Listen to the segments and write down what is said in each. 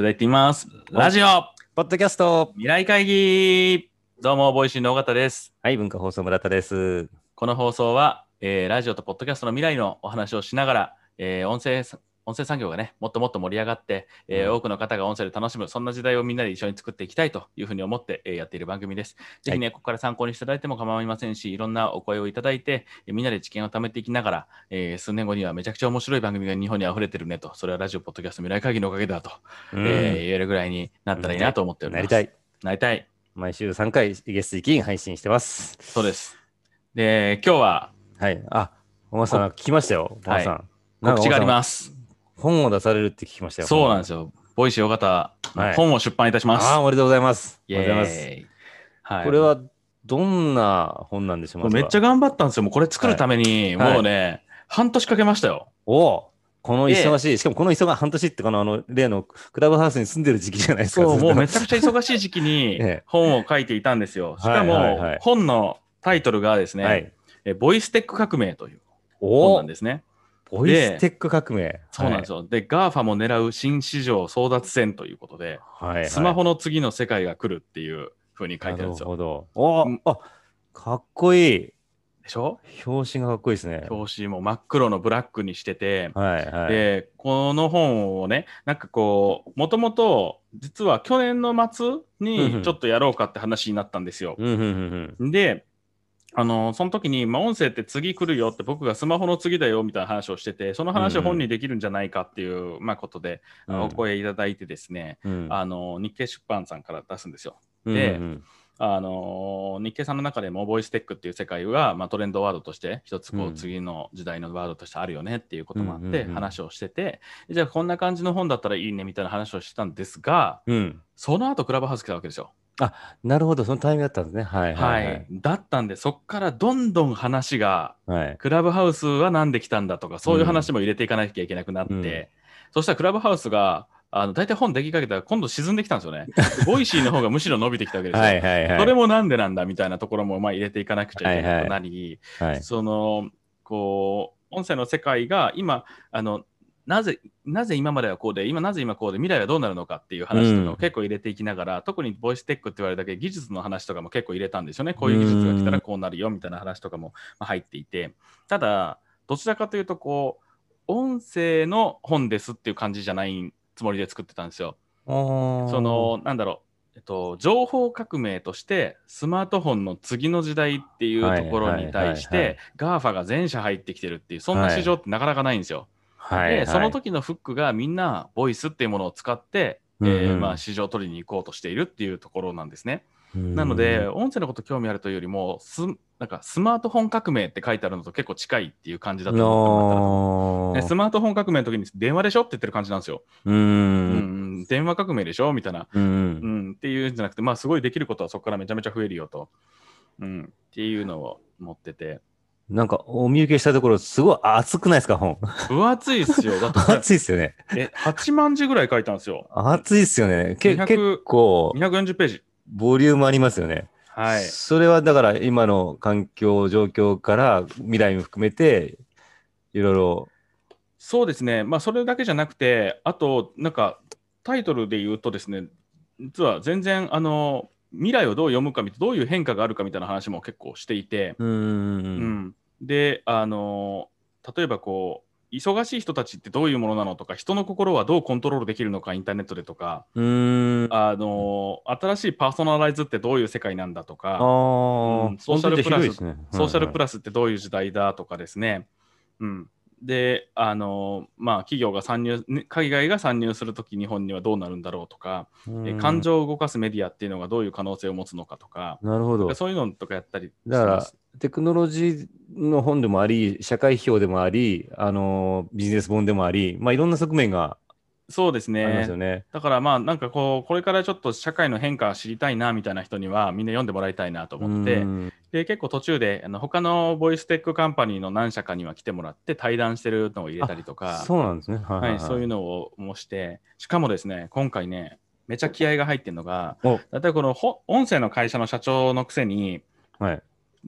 それでは行ってみます。ラジオポッドキャスト未来会議どうも、 Voicy の緒方です。はい、文化放送村田です。この放送は、えーラジオとポッドキャストの未来のお話をしながら、えー音声音声産業がね、もっともっと盛り上がって、えーうん多くの方が音声で楽しむ、そんな時代をみんなで一緒に作っていきたいというふうに思って、えーやっている番組です。ぜひね、ここから参考にしていただいても構いませんし、いろんなお声をいただいて、えーみんなで知見を貯めていきながら、えー数年後にはめちゃくちゃ面白い番組が日本に溢れてるねと、それはラジオ、ポッドキャスト、未来会議のおかげだと、うんえー言えるぐらいになったらいいなと思っております。なりたい。なりたい。毎週3回ゲスト1配信してます。そうです。で、今日ははい。あ、緒方さん、聞きましたよ。緒方さん。告知がありす。ます。本を出されるって聞きましたよ。。そうなんですすよ。 Voicy 緒方、はい本を出版いたします。ああ、おめでとうございます。イおめでとうございます。はい、これはどんな本なんでしょうめっちゃ頑張ったんですよ。もうこれ作るために、はいもうね、半年かけましたよ。おこの忙しい、しかもこの忙半年ってかのあの例のクラブハウスに住んでる時期じゃないですか。そう、もうめちゃくちゃ忙しい時期に ええ本を書いていたんですよ。しかはいはいはいも、本のタイトルがですね、はい。えボイステック革命という本おなんですね。ボイステック革命。そうなんですよ。で、GAFA も狙う新市場争奪戦ということで、はい。はい。スマホの次の世界が来るっていうふうに書いてあるんですよ。なるほど。おうんあかっこいい。でしょ？表紙がかっこいいですね。表紙も真っ黒のブラックにしてて、はいはい。でこの本をねなんかこうもともと実は去年の末にちょっとやろうかって話になったんですよ。であのその時に、まあ、音声って次来るよって僕がスマホの次だよみたいな話をしててその話を本にできるんじゃないかっていう、まあ、ことで、うんお声いただいてですね、うんあの日経出版さんから出すんですよ。うんでうんあの日経さんの中でもボイステックっていう世界は、まあ、トレンドワードとして一つこううん次の時代のワードとしてあるよねっていうこともあってうんうんうん話をしてて、じゃあこんな感じの本だったらいいねみたいな話をしてたんですがうん。その後クラブハウス来たわけですよ。なるほど、そのタイミングだったんですね。はいははいいはい。だったんでそっからどんどん話がはい。クラブハウスはなんで来たんだとかそういう話も入れていかなきゃいけなくなって、うんそしたらクラブハウスがあの大体本出来かけたら今度沈んできたんですよね。Voicy の方がむしろ伸びてきたわけですよ。はいはいはい。それもなんでなんだみたいなところもまあ入れていかなくちゃいけなくなり、はい。そのこう音声の世界が今あのなぜなぜ今まではこうで今なぜ今こうで未来はどうなるのかっていう話とかを結構入れていきながら、特にボイステックって言われるだけで技術の話とかも結構入れたんですよねこういう技術が来たらこうなるよみたいな話とかもまあ入っていて。ただどちらかというとこう音声の本ですっていう感じじゃないつもりで作ってたんですよ。そそ、のなんだろう、えっと、情報革命としてスマートフォンの次の時代っていうところに対して GAFA が全社入ってきてるっていうそんな市場ってなかなかないんですよ。はいはい、でその時のフックがみんなボイスっていうものを使って、えーうん。うんまあ、市場を取りに行こうとしているっていうところなんですね。うん。なので音声のこと興味あるというよりもスなんかスマートフォン革命って書いてあるのと結構近いっていう感じだと思ったスマートフォン革命の時に電話でしょ？って言ってる感じなんですよ。ううんん、電話革命でしょ？みたいな。うんうん、っていうんじゃなくて、まあ、すごいできることはそこからめちゃめちゃ増えるよと、うん、っていうのを持ってて、なんかお見受けしたところすごい熱くないですか本？分厚いっすよ。だってこれ熱いですよねえ、8万字ぐらい書いたんですよ。熱いですよねけ200結構240ページ。ボリュームありますよねはい。それはだから今の環境状況から未来も含めていろいろそうですね。まあ、それだけじゃなくて、あと、なんか、タイトルで言うとですね、実は全然、あの、未来をどう読むかどういう変化があるかみたいな話も結構していて、うんうん、であの例えばこう忙しい人たちってどういうものなのとか人の心はどうコントロールできるのかインターネットでとかうん。あの新しいパーソナライズってどういう世界なんだとあかー。うんソーシャルプラスソーシャルプララスってどういう時代だとかですね、うん、であのまあ企業が参入ね海外が参入するとき日本にはどうなるんだろうとか、え感情を動かすメディアっていうのがどういう可能性を持つのかとかなるほど。そういうのとかやったりだからテクノロジーの本でもあり、社会批評でもあり、あのビジネス本でもあり、まあ、いろんな側面がそうですありますねよね。だからまあなんかこうこれからちょっと社会の変化知りたいなみたいな人にはみんな読んでもらいたいなと思ってうんで結構途中であの他のボイステックカンパニーの何社かには来てもらって対談してるのを入れたりとかそうなんですね。はいはい、そういうの。のをもしてしかもですね今回ねめちゃ気合が入ってるのがお例えばこのほ音声の会社の社長のくせにはい。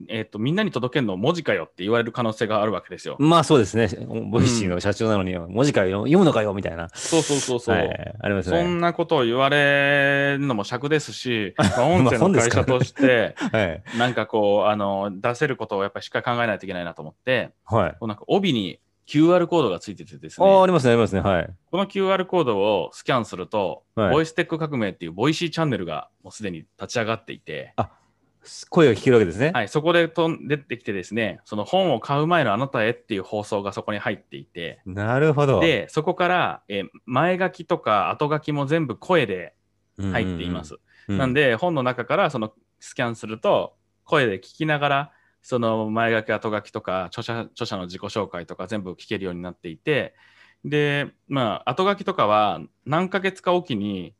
えっとみんなに届けるの文字かよって言われる可能性があるわけですよ。まあそうですね。 Voicy の社長なのに、文字かよ、読むのかよ、みたいな。そうそうそうそう。はいありますね。そんなことを言われるのも癪ですし、まあ音声の会社として、はい。なんかこう、あの、出せることをやっぱりしっかり考えないといけないなと思って、はい。こうなんか帯に QR コードがついててですああ、あね、りますね、ありますね。はい。この QR コードをスキャンすると、はいボイステック革命っていう Voicy チャンネルがもうすでに立ち上がっていて、声が聞けるわけですね。はい、そこでとん出てきてですね、その本を買う前のあなたへっていう放送がそこに入っていて、なるほど。で、そこから、えー前書きとか後書きも全部声で入っています。うん。なんで、本の中からそのスキャンすると、声で聞きながら、その前書き、後書きとか著者、著者の自己紹介とか全部聞けるようになっていて、で、まあ、後書きとかは何ヶ月かおきに、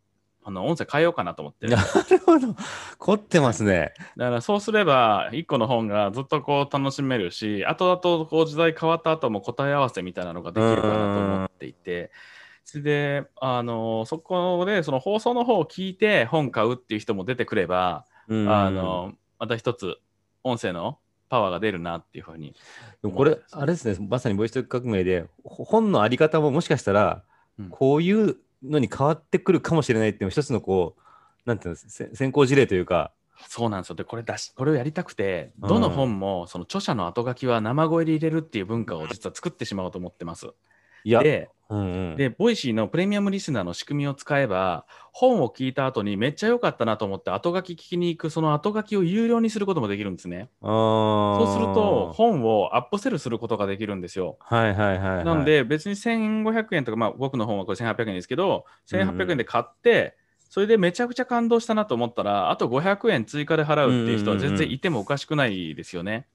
あの音声変えようかなと思ってる。なるほど。凝ってますね。だからそうすれば、一個の本がずっとこう楽しめるし、後々こう時代変わった後も答え合わせみたいなのができるかなと思っていて、それで、あの、そこでその放送の方を聞いて本買うっていう人も出てくれば、うんあの、また一つ音声のパワーが出るなっていうふうに。これ、あれですね、まさにボイステック革命で、ほ本のあり方ももしかしたらうん、こういうのに変わってくるかもしれないっていうのは一つのこう、なんていうんですせ先行事例というか、そうなんですよ。で、これ出し、これをやりたくて、うんどの本もその著者の後書きは生声で入れるっていう文化を実は作ってしまおうと思ってます。いや、で、うんうん、で、 Voicy のプレミアムリスナーの仕組みを使えば、本を聞いた後にめっちゃ良かったなと思って後書き聞きに行く、その後書きを有料にすることもできるんですね。そうすると、本をアップセルすることができるんですよ。はいはいはい、はい。なん、で、別に1500円とか、まあ僕の本はこれ1800円ですけど、うんうん1800円で買って、それでめちゃくちゃ感動したなと思ったら、あと500円追加で払うっていう人は全然いてもおかしくないですよね。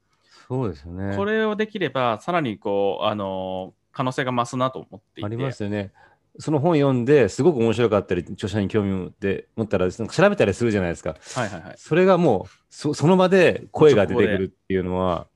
そうですよね。これをできれば、さらにこう、あの可能性が増すなと思っていて。ありますよね。その本読んですごく面白かったり、著者に興味を持って持ったら、調べたりするじゃないですか。はいはいはい。それがもうそ、その場で声が出てくるっていうのは、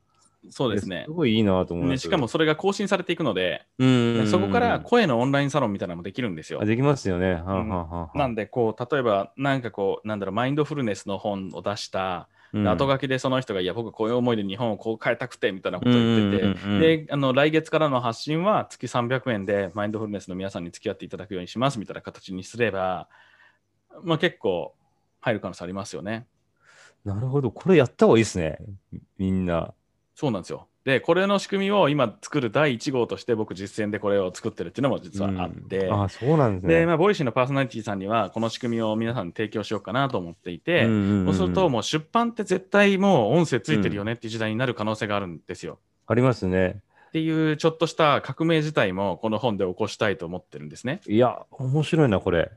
そうですねす。ごいいいなと思います。ねしかもそれが更新されていくので、うんうんうん、そこから声のオンラインサロンみたいなのもできるんですよあ。できますよね。はあうんはあはあなんで、こう、例えば、なんかこう、なんだろう、マインドフルネスの本を出した、うん後書きでその人が、いや、僕、こういう思いで日本をこう変えたくて、みたいなことを言ってて、うんうんうんうんで、あの、来月からの発信は月300円で、マインドフルネスの皆さんに付き合っていただくようにします、みたいな形にすれば、まあ結構、入る可能性ありますよね。なるほど。これやった方がいいですね。みんな。そうなんですよ。で、これの仕組みを今作る第1号として僕実践でこれを作ってるっていうのも実はあって、うんあそうなんですね。で、まあ、ボイシーのパーソナリティさんにはこの仕組みを皆さんに提供しようかなと思っていて、んんんそうするともう出版って絶対もう音声ついてるよねっていう時代になる可能性があるんですよ。ありますね。っていうちょっとした革命自体もこの本で起こしたいと思ってるんですね。いや、面白いな、これ。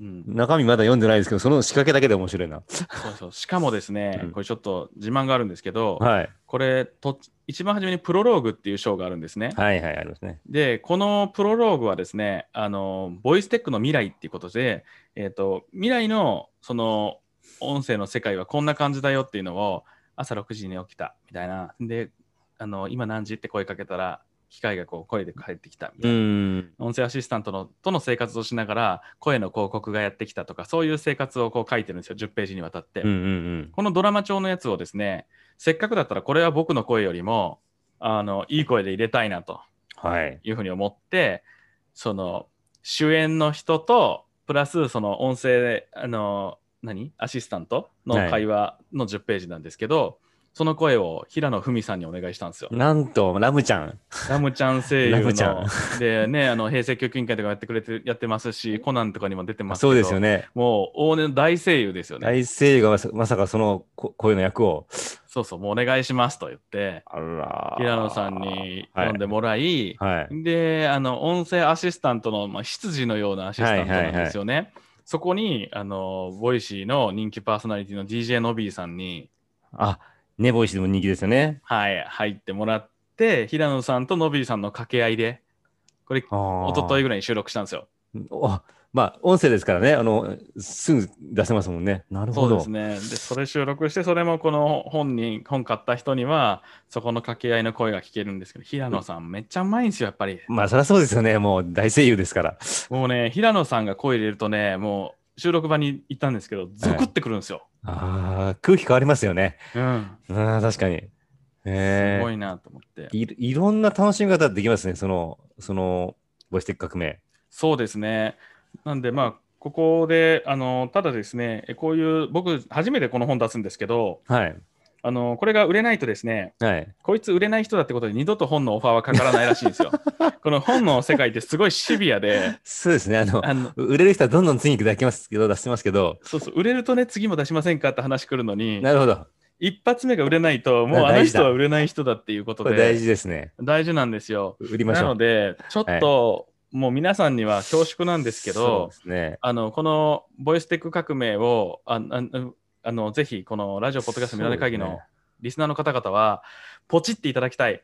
うん、中身まだ読んでないですけど、その仕掛けだけで面白いな。そうそうしかもですね、うんこれちょっと自慢があるんですけど、はい。これと一番初めにプロローグっていう章があるんですね。はいはい、ありますね。で、このプロローグはですね、あの、ボイステックの未来っていうことで、えっ、と、未来のその音声の世界はこんな感じだよっていうのを朝6時に起きたみたいな。で、あの、今何時って声かけたら、機械がこう声で返ってきたみたういな。ん。音声アシスタントのとの生活をしながら声の広告がやってきたとかそういう生活をこう書いてるんですよ10ページにわたって、うんうんうん。このドラマ調のやつをですねせっかくだったらこれは僕の声よりもあのいい声で入れたいなとはい。いうふうに思ってその主演の人とプラスその音声あの何？アシスタントの会話の10ページなんですけど、その声を平野文さんにお願いしたんですよ。なんと、ラムちゃん。ラムちゃん声優ラムちゃんのでねあの平成教育委員会とかやってくれて やってますしコナンとかにも出てますけどそうですよね。もう往年の大声優ですよね。大声優がまさかそのこ声の役を。そうそうもうお願いしますと言って平野さんに読んでもらい、はい。で、あの、音声アシスタントの、まあ、執事のようなアシスタントなんですよね。そこに、あの、ボイシーの人気パーソナリティの DJ のびーさんに、あ、ネボイシでも人気ですよね。はい、入ってもらって、平野さんとのびーさんの掛け合いで、これ、お一昨日ぐらいに収録したんですよ。おまあ、音声ですからね、あの、すぐ出せますもんね。なるほど。そうですね。で、それ収録して、それもこの本に、本買った人には、そこの掛け合いの声が聞けるんですけど、平野さんめっちゃうまいんですよ、やっぱり。まあ、そりゃそうですよね。もう大声優ですから。もうね、平野さんが声入れるとね、もう収録場に行ったんですけど、ゾクってくるんですよ。ああ、空気変わりますよね。うん。うん、確かに。すえごいなと思って。いいろんな楽しみ方できますね、その、その、革命。そうですね。なんで、まあ、ここで、あの、ただですね、えこういう、僕、初めてこの本出すんですけど、はい。あの、これが売れないとですね、はい。こいつ売れない人だってことで二度と本のオファーはかからないらしいんですよ。この本の世界ってすごいシビアで、そうですね。あの、あの売れる人はどんどん次に出しますけど、出してますけど、そうそう、売れるとね、次も出しませんかって話来るのに、なるほど。一発目が売れないと、もうあの人は売れない人だっていうことで、大事ですね。大事なんですよ。な売りましょう。ので、ちょっと、もう皆さんには恐縮なんですけそうどで、すね。あのこのボイステック革命をあああのぜひこのラジオポッドキャストみなで会議のリスナーの方々はポチっていただきたい。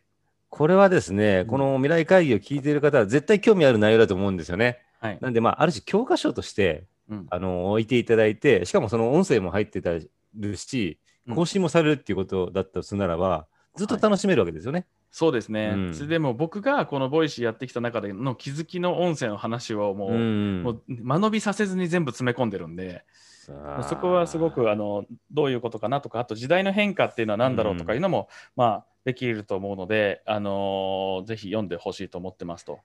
これはですね、んこの未来会議を聞いている方は絶対興味ある内容だと思うんですよね。はい。なんで、まあ、ある種教科書として、うんあの、置いていただいて、しかもその音声も入ってたるし、うん更新もされるっていうことだったとするならば、ずっと楽しめるわけですよね。そうですね。うんそれでも僕がこのボイシーやってきた中での気づきの音声の話をもう,、んもう間延びさせずに全部詰め込んでるんで、そこはすごくあのどういうことかなとか、あと時代の変化っていうのは何だろうとかいうのも、まあできると思うので、あのーぜひ読んでほしいと思ってますと。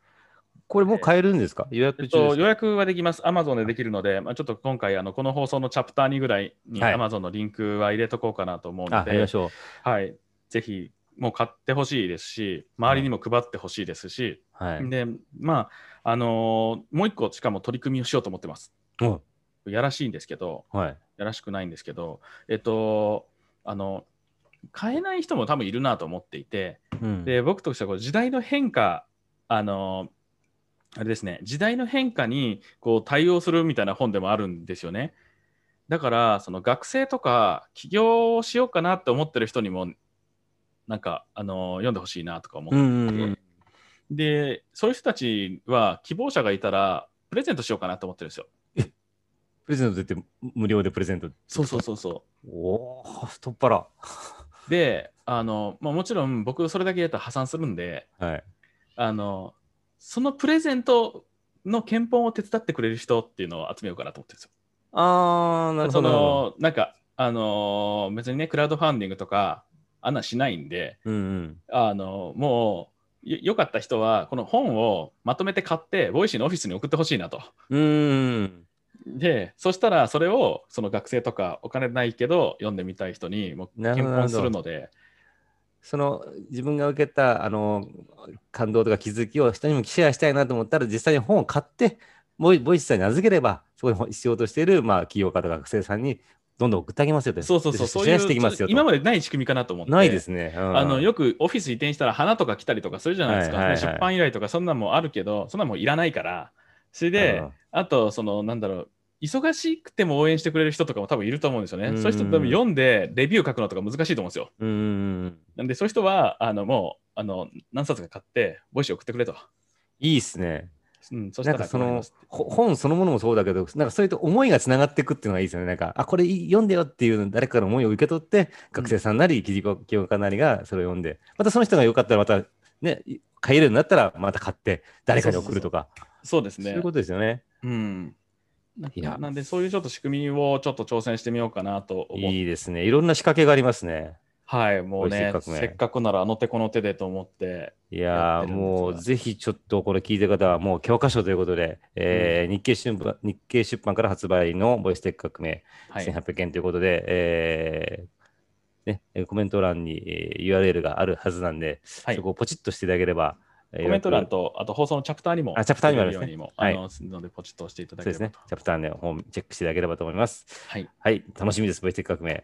これもう買えるんですか？予約えっと、予約はできます。Amazon でできるので、まあ、ちょっと今回、あのこの放送のチャプター2ぐらいにはい Amazon のリンクは入れとこうかなと思うので。はい、ぜひ、もう買ってほしいですし、周りにも配ってほしいですし、はい。で、まあ、あのーもう一個、しかも取り組みをしようと思ってます。おやらしいんですけど、はい。やらしくないんですけど、えっと、あの、買えない人も多分いるなと思っていて、うんで僕としてはこう時代の変化あのあれですね時代の変化にこう対応するみたいな本でもあるんですよねだからその学生とか起業をしようかなって思ってる人にもなんかあの読んでほしいなとか思って、うんうんうん。でそういう人たちは希望者がいたらプレゼントしようかなと思ってるんですよプレゼントって無料でプレゼント。そう？そうそうそうおお、太っ腹。であの、まあ、もちろん僕それだけやったら破産するんではい。あのそのプレゼントの献本を手伝ってくれる人っていうのを集めようかなと思ってるんですよ。あー、なるそほど。のなんか、あのー別にね、クラウドファンディングとか、あんなんしないんで、うんうん。あのもうよ、よかった人は、この本をまとめて買って、ボイシーのオフィスに送ってほしいなと。うーん。で、そしたら、それをその学生とか、お金ないけど、読んでみたい人に、もう検なるほど本するので、その自分が受けたあの感動とか気づきを人にもシェアしたいなと思ったら実際に本を買ってボイボイスさんに預ければそこに必要としている、まあ、企業家とか学生さんにどんどん送ってあげますよと。そうそうそう、そういうしていきますよと。今までない仕組みかなと思って。ないですね。うんあのよくオフィス移転したら花とか来たりとかするじゃないですか、はいはいはい出版依頼とかそんなんもあるけどそんなんもいらないからそれで、うんあとそのなんだろう忙しくても応援してくれる人とかも多分いると思うんですよね、うん。そういう人多分読んでレビュー書くのとか難しいと思うんですよ。うんうん。なんでそういう人はあのもうあの何冊か買ってボイシー送ってくれと、いいっすね。うん、そしたなんかその本そのものもそうだけど、なんかそういうと思いがつながっていくっていうのがいいですよね。なんか、あ、これ読んでよっていう誰かから思いを受け取って、学生さんなり、企業企業家なりがそれを読んで、またその人がよかったらまたね、買えるようになったらまた買って誰かに送るとか、そうですね。そういうことですよね。うんななんでそういうちょっと仕組みをちょっと挑戦してみようかなと思って。いいですね。いろんな仕掛けがありますね。はいもうねせっかくならあの手この手でと思っていやもうぜひちょっとこれ聞いてる方はもう教科書ということで、えー日経出版日経出版から発売のボイステック革命はい。1800円ということで、えーね、えーコメント欄に、えー URL があるはずなんで、はい。そこをポチッとしていただければ、えーコメント欄よと、あと放送のチャプターにも、あチャプターにもあるようにも、はいあの、ので、ポチッと押していただくそうですねチャプターの方チェックしていただければと思います。はい。はい、楽しみです、ボイステック革命。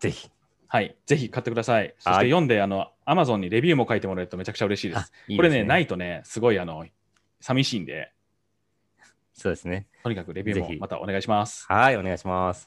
ぜひ。はい。ぜひ買ってください。そしはいて読んで、あの、アマゾンにレビューも書いてもらえるとめちゃくちゃ嬉しいです。これね、ないいとね、すごい、あの、寂しいんで、そうですね。とにかくレビューもまたお願いします。はい、お願いします。